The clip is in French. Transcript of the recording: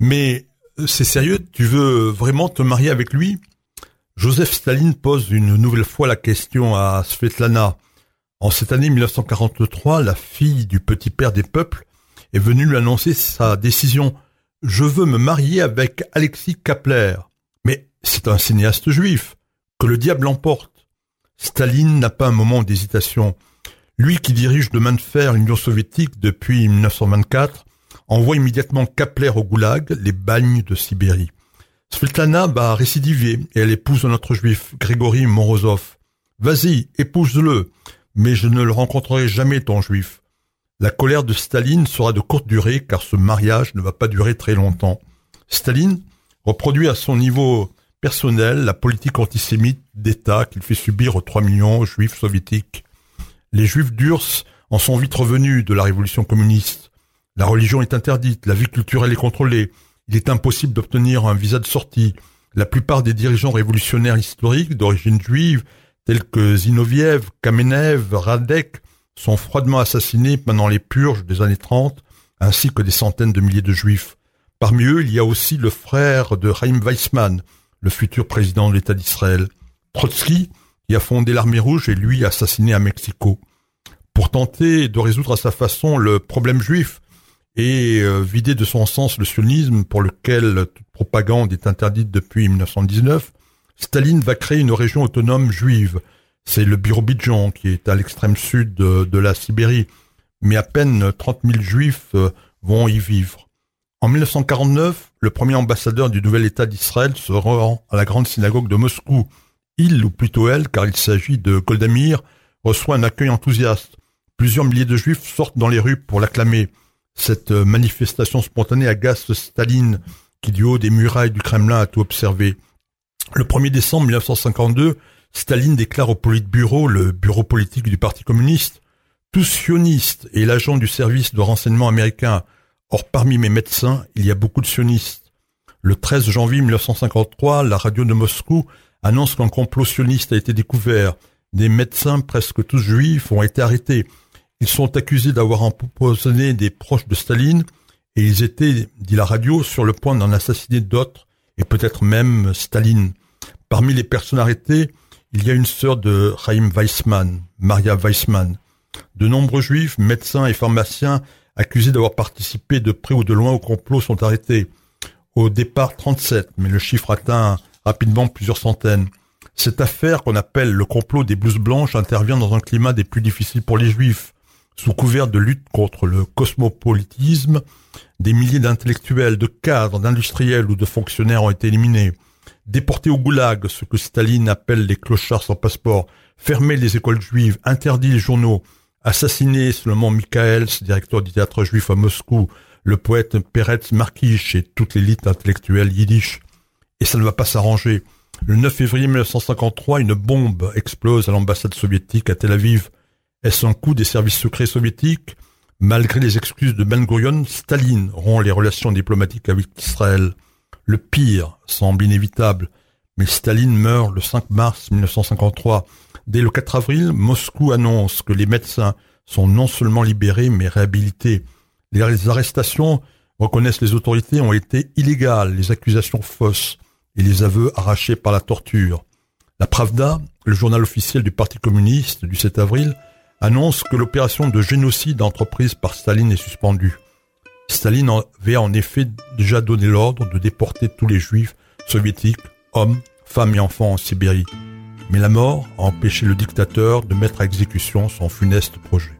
Mais euh, c'est sérieux, tu veux vraiment te marier avec lui? Joseph Staline pose une nouvelle fois la question à Svetlana. En cette année 1943, la fille du petit père des peuples est venue lui annoncer sa décision. Je veux me marier avec Alexis Kapler. Mais c'est un cinéaste juif. Que le diable l'emporte. Staline n'a pas un moment d'hésitation. Lui qui dirige de main de fer l'Union soviétique depuis 1924 envoie immédiatement Kapler au goulag, les bagnes de Sibérie. Svetlana va récidiver et elle épouse un autre juif, Grégory Morozov. Vas-y, épouse-le, mais je ne le rencontrerai jamais ton juif. La colère de Staline sera de courte durée car ce mariage ne va pas durer très longtemps. Staline reproduit à son niveau personnel la politique antisémite d'État qu'il fait subir aux 3 millions juifs soviétiques. Les juifs d'Urs en sont vite revenus de la révolution communiste. La religion est interdite, la vie culturelle est contrôlée, il est impossible d'obtenir un visa de sortie. La plupart des dirigeants révolutionnaires historiques d'origine juive, tels que Zinoviev, Kamenev, Radek, sont froidement assassinés pendant les purges des années 30, ainsi que des centaines de milliers de juifs. Parmi eux, il y a aussi le frère de Chaim Weissman, le futur président de l'État d'Israël. Trotsky, qui a fondé l'armée rouge, est lui assassiné à Mexico. Pour tenter de résoudre à sa façon le problème juif, et euh, vider de son sens le sionisme pour lequel toute propagande est interdite depuis 1919, Staline va créer une région autonome juive. C'est le Birobidjan qui est à l'extrême sud de, la Sibérie, mais à peine 30 000 juifs euh, vont y vivre. En 1949, le premier ambassadeur du nouvel État d'Israël se rend à la grande synagogue de Moscou. Il, ou plutôt elle, car il s'agit de Goldamir, reçoit un accueil enthousiaste. Plusieurs milliers de juifs sortent dans les rues pour l'acclamer. Cette euh, manifestation spontanée agace Staline, qui du haut des murailles du Kremlin a tout observé. Le 1er décembre 1952, Staline déclare au Politburo, le bureau politique du Parti communiste, tous sionistes et l'agent du service de renseignement américain. Or, parmi mes médecins, il y a beaucoup de sionistes. Le 13 janvier 1953, la radio de Moscou annonce qu'un complot sioniste a été découvert. Des médecins, presque tous juifs, ont été arrêtés. Ils sont accusés d'avoir empoisonné des proches de Staline et ils étaient, dit la radio, sur le point d'en assassiner d'autres et peut-être même Staline. Parmi les personnes arrêtées, il y a une sœur de Chaim Weissman, Maria Weissman. De nombreux juifs, médecins et pharmaciens accusés d'avoir participé de près ou de loin au complot sont arrêtés. Au départ 37, mais le chiffre atteint rapidement plusieurs centaines. Cette affaire qu'on appelle le complot des blouses blanches intervient dans un climat des plus difficiles pour les juifs. Sous couvert de lutte contre le cosmopolitisme, des milliers d'intellectuels, de cadres, d'industriels ou de fonctionnaires ont été éliminés. Déportés au goulag, ce que Staline appelle les clochards sans passeport, fermer les écoles juives, interdit les journaux, assassiner seulement Michaels, directeur du théâtre juif à Moscou, le poète Peretz Markish et toute l'élite intellectuelle yiddish. Et ça ne va pas s'arranger. Le 9 février 1953, une bombe explose à l'ambassade soviétique à Tel Aviv. Est-ce un coup des services secrets soviétiques Malgré les excuses de Ben Gurion, Staline rompt les relations diplomatiques avec Israël. Le pire semble inévitable, mais Staline meurt le 5 mars 1953. Dès le 4 avril, Moscou annonce que les médecins sont non seulement libérés, mais réhabilités. Les arrestations, reconnaissent les autorités, ont été illégales, les accusations fausses et les aveux arrachés par la torture. La Pravda, le journal officiel du Parti communiste du 7 avril, annonce que l'opération de génocide entreprise par Staline est suspendue. Staline avait en effet déjà donné l'ordre de déporter tous les juifs soviétiques, hommes, femmes et enfants en Sibérie. Mais la mort a empêché le dictateur de mettre à exécution son funeste projet.